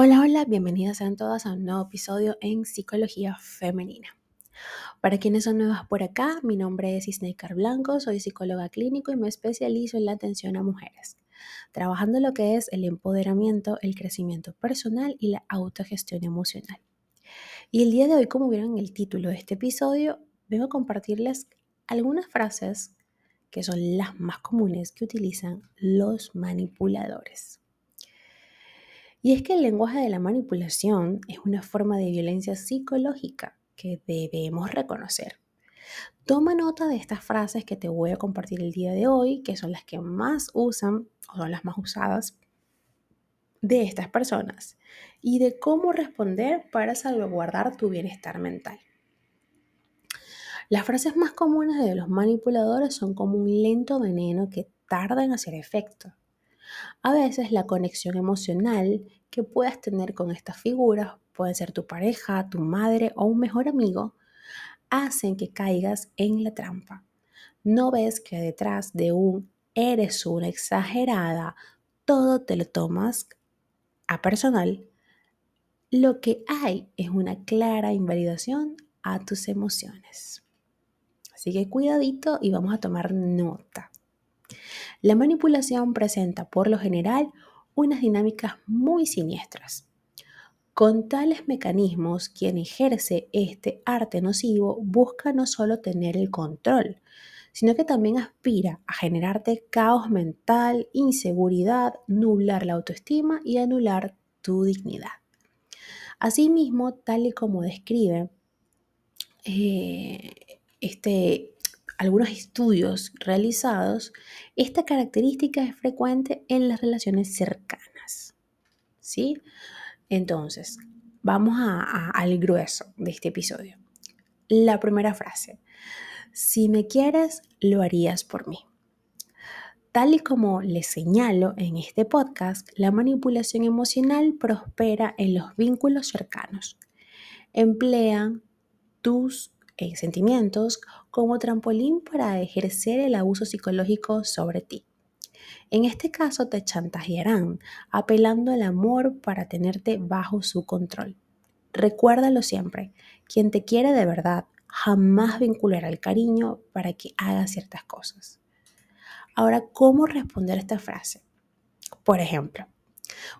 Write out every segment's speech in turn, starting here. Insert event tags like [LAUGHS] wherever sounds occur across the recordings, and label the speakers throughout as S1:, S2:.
S1: Hola, hola, bienvenidas sean todas a un nuevo episodio en Psicología Femenina. Para quienes son nuevas por acá, mi nombre es Isneikar Blanco, soy psicóloga clínico y me especializo en la atención a mujeres, trabajando lo que es el empoderamiento, el crecimiento personal y la autogestión emocional. Y el día de hoy, como vieron en el título de este episodio, vengo a compartirles algunas frases que son las más comunes que utilizan los manipuladores. Y es que el lenguaje de la manipulación es una forma de violencia psicológica que debemos reconocer. Toma nota de estas frases que te voy a compartir el día de hoy, que son las que más usan o son las más usadas de estas personas y de cómo responder para salvaguardar tu bienestar mental. Las frases más comunes de los manipuladores son como un lento veneno que tarda en hacer efecto. A veces la conexión emocional que puedas tener con estas figuras, puede ser tu pareja, tu madre o un mejor amigo, hacen que caigas en la trampa. No ves que detrás de un eres una exagerada, todo te lo tomas a personal. Lo que hay es una clara invalidación a tus emociones. Así que cuidadito y vamos a tomar nota. La manipulación presenta por lo general unas dinámicas muy siniestras. Con tales mecanismos, quien ejerce este arte nocivo busca no solo tener el control, sino que también aspira a generarte caos mental, inseguridad, nublar la autoestima y anular tu dignidad. Asimismo, tal y como describe eh, este, algunos estudios realizados, esta característica es frecuente en las relaciones cercanas. ¿Sí? Entonces, vamos al grueso de este episodio. La primera frase. Si me quieres, lo harías por mí. Tal y como les señalo en este podcast, la manipulación emocional prospera en los vínculos cercanos. Emplean tus eh, sentimientos como trampolín para ejercer el abuso psicológico sobre ti. En este caso te chantajearán apelando al amor para tenerte bajo su control. Recuérdalo siempre, quien te quiere de verdad jamás vinculará el cariño para que haga ciertas cosas. Ahora, ¿cómo responder a esta frase? Por ejemplo,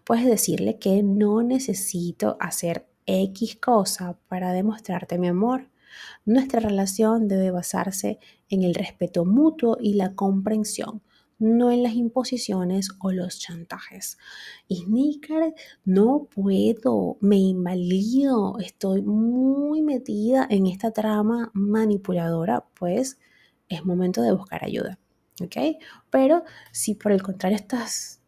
S1: puedes decirle que no necesito hacer X cosa para demostrarte mi amor nuestra relación debe basarse en el respeto mutuo y la comprensión, no en las imposiciones o los chantajes. Sneaker, no puedo, me invalido, estoy muy metida en esta trama manipuladora, pues es momento de buscar ayuda. ¿Ok? Pero si por el contrario estás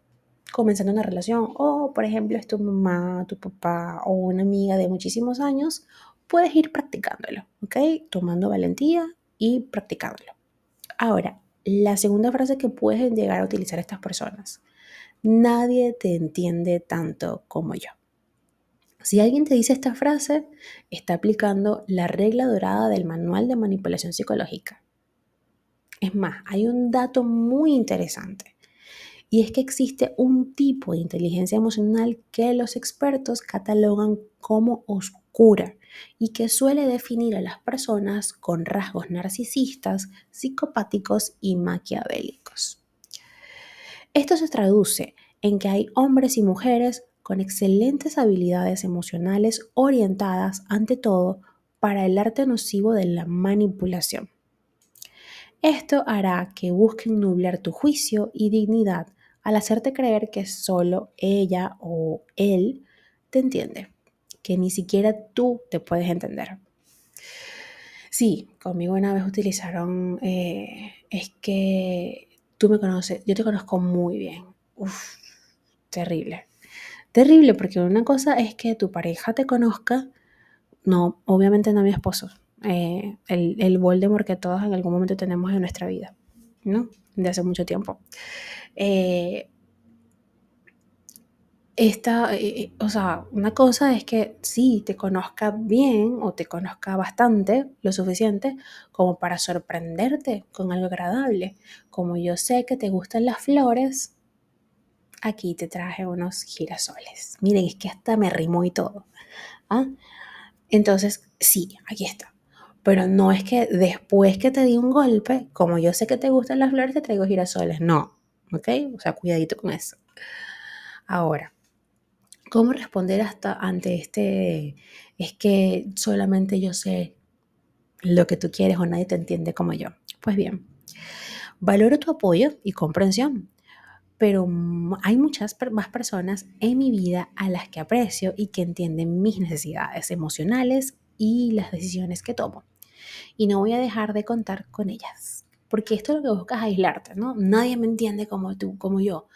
S1: comenzando una relación o por ejemplo es tu mamá, tu papá o una amiga de muchísimos años, puedes ir practicándolo. Tomando valentía y practicándolo. Ahora, la segunda frase que pueden llegar a utilizar estas personas. Nadie te entiende tanto como yo. Si alguien te dice esta frase, está aplicando la regla dorada del manual de manipulación psicológica. Es más, hay un dato muy interesante y es que existe un tipo de inteligencia emocional que los expertos catalogan como oscura y que suele definir a las personas con rasgos narcisistas, psicopáticos y maquiavélicos. Esto se traduce en que hay hombres y mujeres con excelentes habilidades emocionales orientadas ante todo para el arte nocivo de la manipulación. Esto hará que busquen nublar tu juicio y dignidad al hacerte creer que solo ella o él te entiende que ni siquiera tú te puedes entender. Sí, conmigo una vez utilizaron, eh, es que tú me conoces, yo te conozco muy bien. Uf, terrible. Terrible, porque una cosa es que tu pareja te conozca, no, obviamente no mi esposo, eh, el, el Voldemort que todos en algún momento tenemos en nuestra vida, ¿no? De hace mucho tiempo. Eh, esta, eh, eh, o sea, una cosa es que sí te conozca bien o te conozca bastante, lo suficiente, como para sorprenderte con algo agradable. Como yo sé que te gustan las flores, aquí te traje unos girasoles. Miren, es que hasta me rimó y todo. ¿ah? Entonces, sí, aquí está. Pero no es que después que te di un golpe, como yo sé que te gustan las flores, te traigo girasoles. No, ¿ok? O sea, cuidadito con eso. Ahora, ¿cómo responder hasta ante este? Es que solamente yo sé lo que tú quieres o nadie te entiende como yo. Pues bien, valoro tu apoyo y comprensión, pero hay muchas más personas en mi vida a las que aprecio y que entienden mis necesidades emocionales y las decisiones que tomo. Y no voy a dejar de contar con ellas, porque esto es lo que buscas aislarte, ¿no? Nadie me entiende como tú, como yo,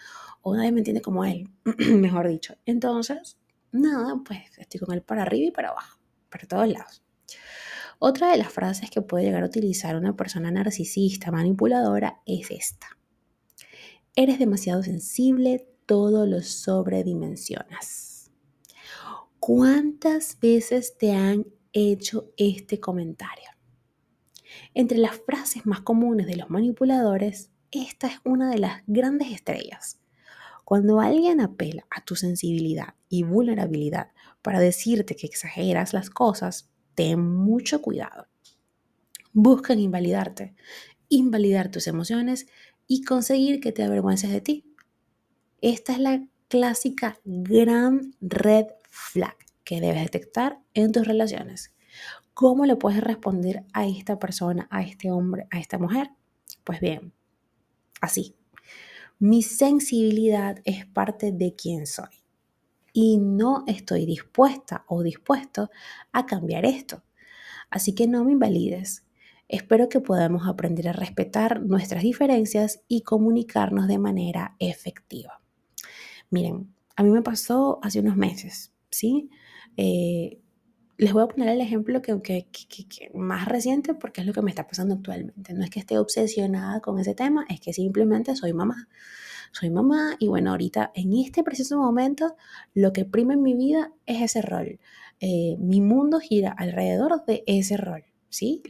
S1: o nadie me entiende como él, [CLEARS THROAT] mejor dicho. Entonces, nada, pues estoy con él para arriba y para abajo, para todos lados. Otra de las frases que puede llegar a utilizar una persona narcisista, manipuladora, es esta. Eres demasiado sensible, todo lo sobredimensionas. ¿Cuántas veces te han hecho este comentario? Entre las frases más comunes de los manipuladores, esta es una de las grandes estrellas. Cuando alguien apela a tu sensibilidad y vulnerabilidad para decirte que exageras las cosas, ten mucho cuidado. Buscan invalidarte, invalidar tus emociones y conseguir que te avergüences de ti. Esta es la clásica gran red flag que debes detectar en tus relaciones. ¿Cómo le puedes responder a esta persona, a este hombre, a esta mujer? Pues bien, así. Mi sensibilidad es parte de quién soy y no estoy dispuesta o dispuesto a cambiar esto. Así que no me invalides. Espero que podamos aprender a respetar nuestras diferencias y comunicarnos de manera efectiva. Miren, a mí me pasó hace unos meses, ¿sí? Eh, les voy a poner el ejemplo que, que, más reciente porque es lo que me está pasando actualmente. No es que esté obsesionada con ese tema, es que simplemente soy mamá. Soy mamá y bueno, ahorita en este preciso momento lo que prima en mi vida es ese rol. Eh, mi mundo gira alrededor de ese rol. ¿sí?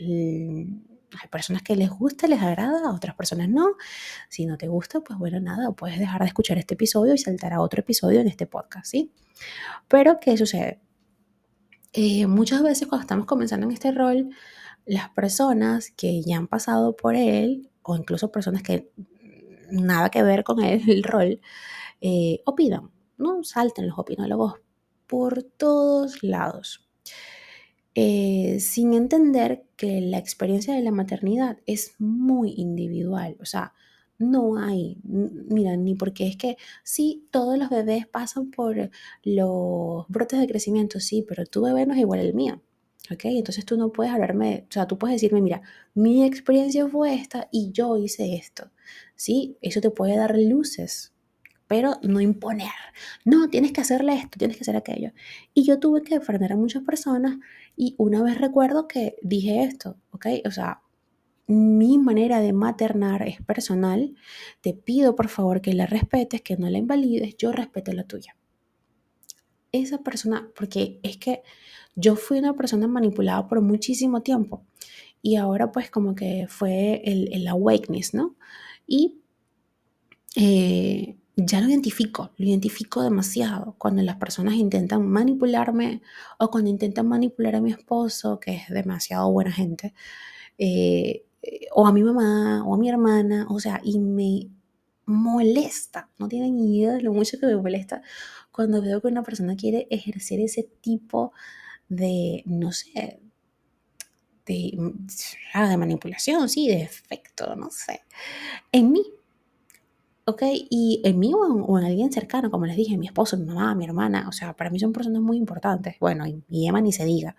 S1: Hay personas que les gusta, les agrada, a otras personas no. Si no te gusta, pues bueno, nada, puedes dejar de escuchar este episodio y saltar a otro episodio en este podcast, ¿sí? Pero, ¿qué sucede? Eh, muchas veces cuando estamos comenzando en este rol, las personas que ya han pasado por él, o incluso personas que nada que ver con [LAUGHS] el rol, eh, opinan, ¿no? Salten los opinólogos por todos lados. Eh, sin entender que la experiencia de la maternidad es muy individual. O sea, no hay, mira, ni porque es que sí, todos los bebés pasan por los brotes de crecimiento, sí, pero tu bebé no es igual al mío. ¿Ok? Entonces tú no puedes hablarme, o sea, tú puedes decirme, mira, mi experiencia fue esta y yo hice esto. ¿Sí? Eso te puede dar luces, pero no imponer. No, tienes que hacerle esto, tienes que hacer aquello. Y yo tuve que frenar a muchas personas y una vez recuerdo que dije esto, ¿ok? O sea, mi manera de maternar es personal. Te pido por favor que la respetes, que no la invalides, yo respeto la tuya. Esa persona, porque es que yo fui una persona manipulada por muchísimo tiempo y ahora pues como que fue el, el awakeness, ¿no? Y eh, ya lo identifico, lo identifico demasiado cuando las personas intentan manipularme o cuando intentan manipular a mi esposo, que es demasiado buena gente, eh, o a mi mamá o a mi hermana, o sea, y me molesta, no tienen idea de lo mucho que me molesta cuando veo que una persona quiere ejercer ese tipo de, no sé, de, ah, de manipulación, sí, de efecto, no sé, en mí, ¿ok? Y en mí o en, alguien cercano, como les dije, mi esposo, mi mamá, mi hermana, o sea, para mí son personas muy importantes. Bueno, y, y Emma ni se diga,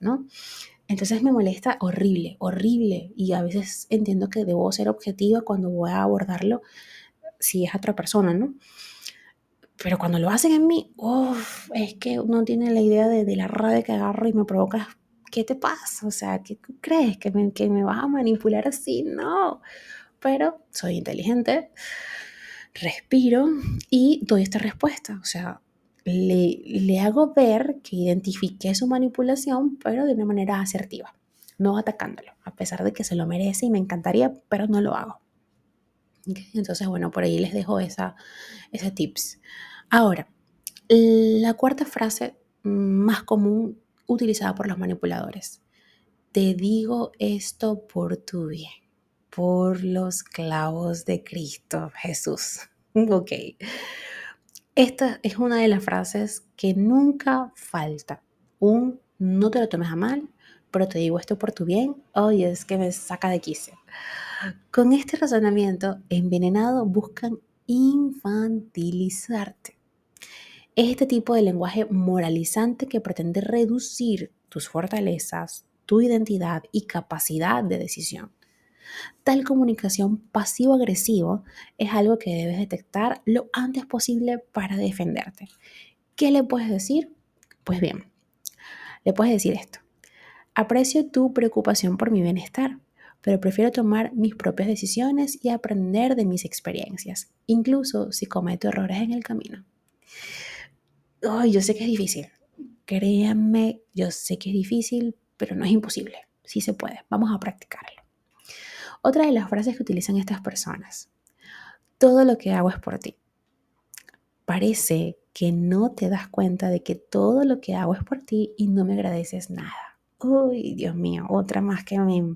S1: ¿no? Entonces me molesta horrible, horrible. Y a veces entiendo que debo ser objetiva cuando voy a abordarlo si es otra persona, ¿no? Pero cuando lo hacen en mí, uff, es que uno tiene la idea de, de, la rabia que agarro y me provoca, ¿qué te pasa? O sea, ¿qué crees? ¿Que me, ¿Que me vas a manipular así? No. Pero soy inteligente, respiro y doy esta respuesta. O sea, le, hago ver que identifique su manipulación, pero de una manera asertiva, no atacándolo, a pesar de que se lo merece y me encantaría, pero no lo hago. Entonces, bueno, por ahí les dejo esa, ese tips. Ahora, la cuarta frase más común utilizada por los manipuladores. Te digo esto por tu bien, por los clavos de Cristo Jesús. Ok. Esta es una de las frases que nunca falta. Un no te lo tomes a mal, pero te digo esto por tu bien. Oye, es que me saca de quicio. Con este razonamiento envenenado buscan infantilizarte. Es este tipo de lenguaje moralizante que pretende reducir tus fortalezas, tu identidad y capacidad de decisión. Tal comunicación pasivo-agresivo es algo que debes detectar lo antes posible para defenderte. ¿Qué le puedes decir? Pues bien, le puedes decir esto. Aprecio tu preocupación por mi bienestar, pero prefiero tomar mis propias decisiones y aprender de mis experiencias, incluso si cometo errores en el camino. Oh, yo sé que es difícil. Créanme, yo sé que es difícil, pero no es imposible. Sí se puede. Vamos a practicarlo. Otra de las frases que utilizan estas personas. Todo lo que hago es por ti. Parece que no te das cuenta de que todo lo que hago es por ti y no me agradeces nada. Uy, Dios mío, otra más que me...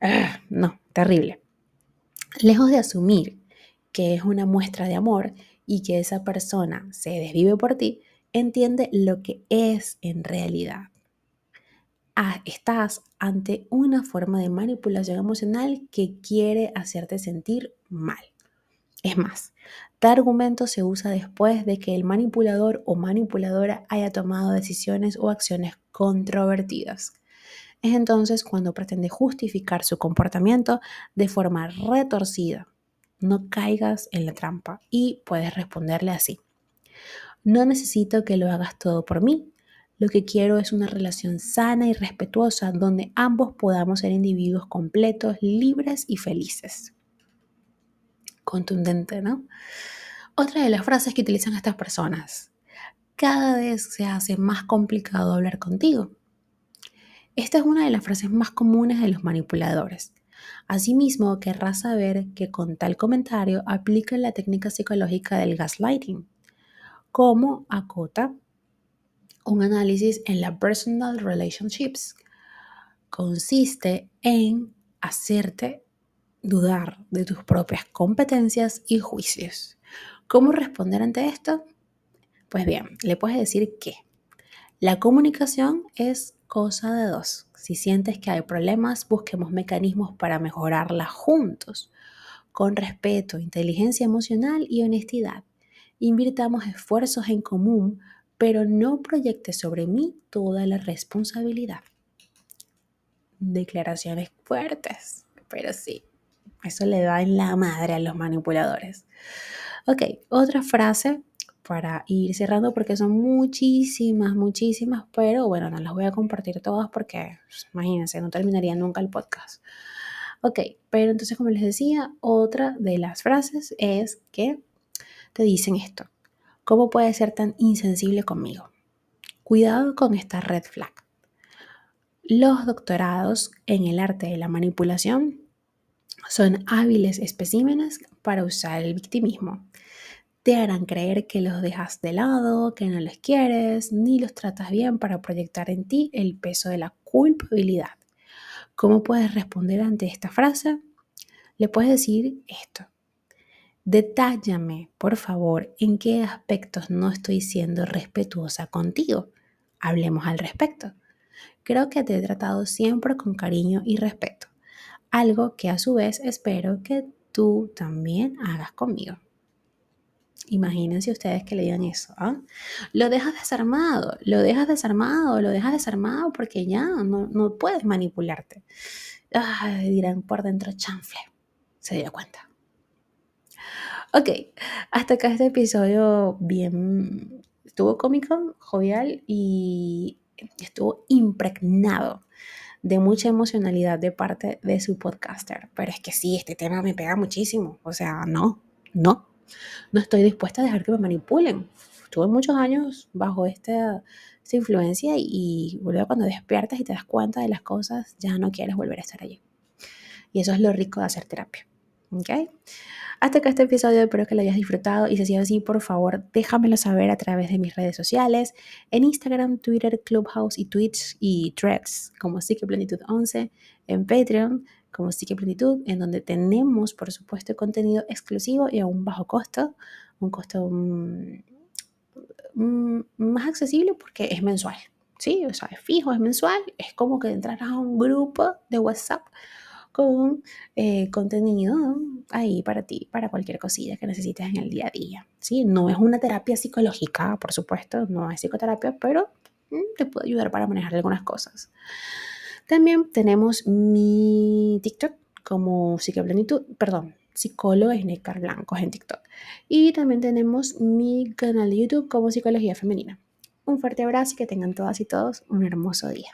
S1: Ah, no, terrible. Lejos de asumir que es una muestra de amor y que esa persona se desvive por ti, entiende lo que es en realidad. Ah, estás ante una forma de manipulación emocional que quiere hacerte sentir mal. Es más, tal argumento se usa después de que el manipulador o manipuladora haya tomado decisiones o acciones controvertidas. Es entonces cuando pretende justificar su comportamiento de forma retorcida. No caigas en la trampa y puedes responderle así. No necesito que lo hagas todo por mí. Lo que quiero es una relación sana y respetuosa donde ambos podamos ser individuos completos, libres y felices. Contundente, ¿no? Otra de las frases que utilizan estas personas. Cada vez se hace más complicado hablar contigo. Esta es una de las frases más comunes de los manipuladores. Asimismo, querrás saber que con tal comentario aplican la técnica psicológica del gaslighting, como acota un análisis en la personal relationships. Consiste en hacerte dudar de tus propias competencias y juicios. ¿Cómo responder ante esto? Pues bien, le puedes decir que la comunicación es cosa de dos. Si sientes que hay problemas, busquemos mecanismos para mejorarla juntos, con respeto, inteligencia emocional y honestidad. Invirtamos esfuerzos en común pero no proyecte sobre mí toda la responsabilidad. Declaraciones fuertes, pero sí, eso le da en la madre a los manipuladores. Ok, otra frase para ir cerrando porque son muchísimas, muchísimas, pero bueno, no las voy a compartir todas porque, imagínense, no terminaría nunca el podcast. Ok, pero entonces como les decía, otra de las frases es que te dicen esto. ¿Cómo puede ser tan insensible conmigo? Cuidado con esta red flag. Los doctorados en el arte de la manipulación son hábiles especímenes para usar el victimismo. Te harán creer que los dejas de lado, que no les quieres, ni los tratas bien para proyectar en ti el peso de la culpabilidad. ¿Cómo puedes responder ante esta frase? Le puedes decir esto. Detállame, por favor, en qué aspectos no estoy siendo respetuosa contigo. Hablemos al respecto. Creo que te he tratado siempre con cariño y respeto, algo que a su vez espero que tú también hagas conmigo. Imagínense ustedes que le eso. ¿ah? Lo dejas desarmado, lo dejas desarmado, lo dejas desarmado porque ya no, no puedes manipularte. dirán por dentro chanfle. Se dio cuenta. Ok, hasta acá este episodio bien, estuvo cómico, jovial y estuvo impregnado de mucha emocionalidad de parte de su podcaster. Pero es que sí, este tema me pega muchísimo. O sea, no, no, no estoy dispuesta a dejar que me manipulen. Estuve muchos años bajo esta, esta influencia y, y luego cuando despiertas y te das cuenta de las cosas, ya no quieres volver a estar allí. Y eso es lo rico de hacer terapia ¿Ok? Hasta acá este episodio, espero que lo hayas disfrutado y si ha sido así, por favor, déjamelo saber a través de mis redes sociales, en Instagram, Twitter, Clubhouse y Twitch y Threads como Psiqueplenitud 11, en Patreon como Psiqueplenitud, en donde tenemos, por supuesto, contenido exclusivo y a un bajo costo, un costo mm, mm, más accesible porque es mensual, ¿sí? O sea, es fijo, es mensual, es como que entrar a un grupo de WhatsApp con eh, contenido ahí para ti, para cualquier cosilla que necesites en el día a día. ¿sí? No es una terapia psicológica, por supuesto, no es psicoterapia, pero mm, te puede ayudar para manejar algunas cosas. También tenemos mi TikTok como psicoplenitud, perdón, psicóloga Sneakar Blancos en TikTok. Y también tenemos mi canal de YouTube como Psicología Femenina. Un fuerte abrazo y que tengan todas y todos un hermoso día.